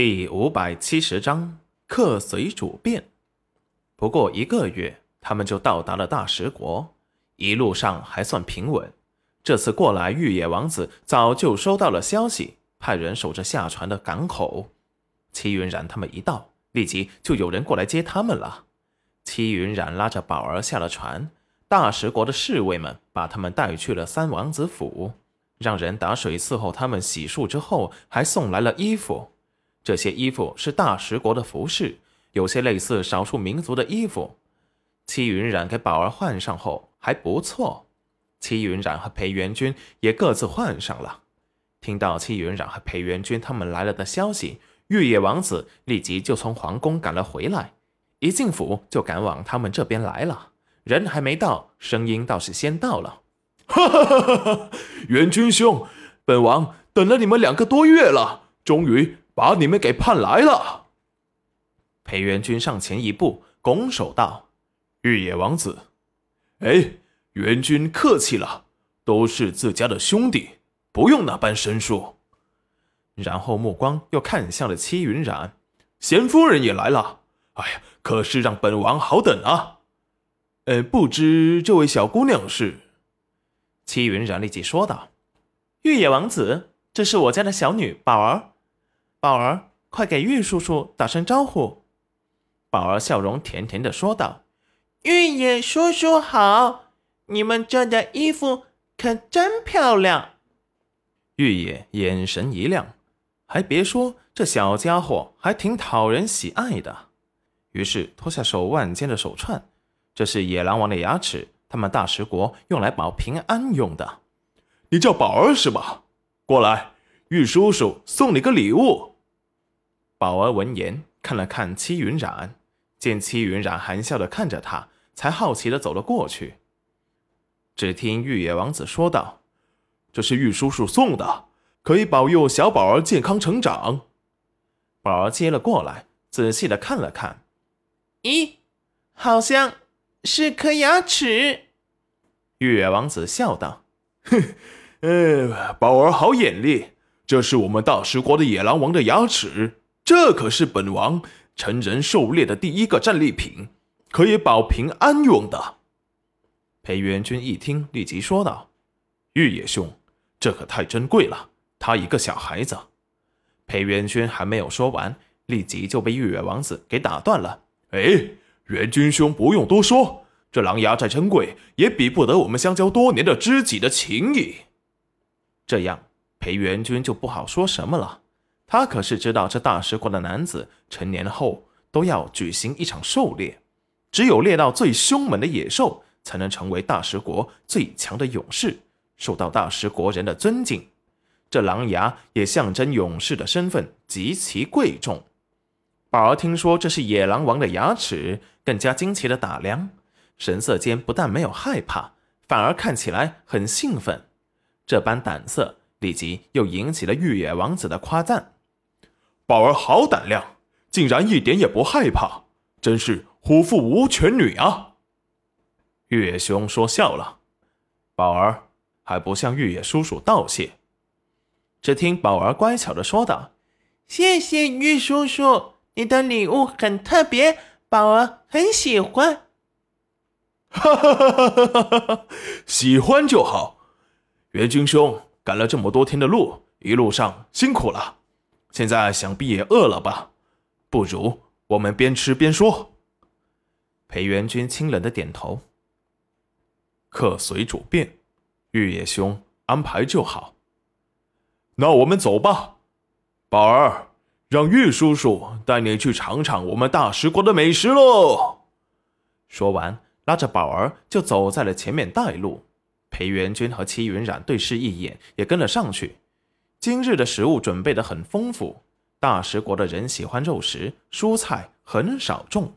第五百七十章客随主便。不过一个月，他们就到达了大食国，一路上还算平稳。这次过来，玉野王子早就收到了消息，派人守着下船的港口。戚云染他们一到，立即就有人过来接他们了。戚云染拉着宝儿下了船，大食国的侍卫们把他们带去了三王子府，让人打水伺候他们洗漱之后，还送来了衣服。这些衣服是大食国的服饰，有些类似少数民族的衣服。戚云染给宝儿换上后还不错，戚云染和裴元君也各自换上了。听到戚云染和裴元君他们来了的消息，玉野王子立即就从皇宫赶了回来，一进府就赶往他们这边来了。人还没到，声音倒是先到了。哈哈哈哈哈！元君兄，本王等了你们两个多月了，终于。把你们给盼来了。裴元君上前一步，拱手道：“玉野王子，哎，元君客气了，都是自家的兄弟，不用那般生疏。”然后目光又看向了戚云染，贤夫人也来了。哎呀，可是让本王好等啊。呃，不知这位小姑娘是？戚云染立即说道：“玉野王子，这是我家的小女宝儿。”宝儿，快给玉叔叔打声招呼。宝儿笑容甜甜的说道：“玉野叔叔好，你们这的衣服可真漂亮。”玉野眼神一亮，还别说，这小家伙还挺讨人喜爱的。于是脱下手腕间的手串，这是野狼王的牙齿，他们大食国用来保平安用的。你叫宝儿是吧？过来。玉叔叔送你个礼物。宝儿闻言看了看戚云染，见戚云染含笑的看着他，才好奇的走了过去。只听玉野王子说道：“这是玉叔叔送的，可以保佑小宝儿健康成长。”宝儿接了过来，仔细的看了看，咦，好像是颗牙齿。玉野王子笑道：“哼，呃，宝儿好眼力。”这是我们大食国的野狼王的牙齿，这可是本王成人狩猎的第一个战利品，可以保平安用的。裴元君一听，立即说道：“玉野兄，这可太珍贵了。他一个小孩子。”裴元君还没有说完，立即就被玉野王子给打断了。“哎，元君兄不用多说，这狼牙再珍贵，也比不得我们相交多年的知己的情谊。”这样。裴元君就不好说什么了，他可是知道这大食国的男子成年后都要举行一场狩猎，只有猎到最凶猛的野兽，才能成为大食国最强的勇士，受到大食国人的尊敬。这狼牙也象征勇士的身份极其贵重。宝儿听说这是野狼王的牙齿，更加惊奇的打量，神色间不但没有害怕，反而看起来很兴奋。这般胆色。立即又引起了玉野王子的夸赞：“宝儿好胆量，竟然一点也不害怕，真是虎父无犬女啊！”玉野兄说笑了，宝儿还不向玉野叔叔道谢。只听宝儿乖巧的说道：“谢谢玉叔叔，你的礼物很特别，宝儿很喜欢。”哈哈哈哈哈哈！喜欢就好，元君兄。赶了这么多天的路，一路上辛苦了，现在想必也饿了吧？不如我们边吃边说。裴元君清冷的点头。客随主便，玉野兄安排就好。那我们走吧，宝儿，让玉叔叔带你去尝尝我们大食国的美食喽。说完，拉着宝儿就走在了前面带路。裴元君和戚云染对视一眼，也跟了上去。今日的食物准备的很丰富，大食国的人喜欢肉食，蔬菜很少种。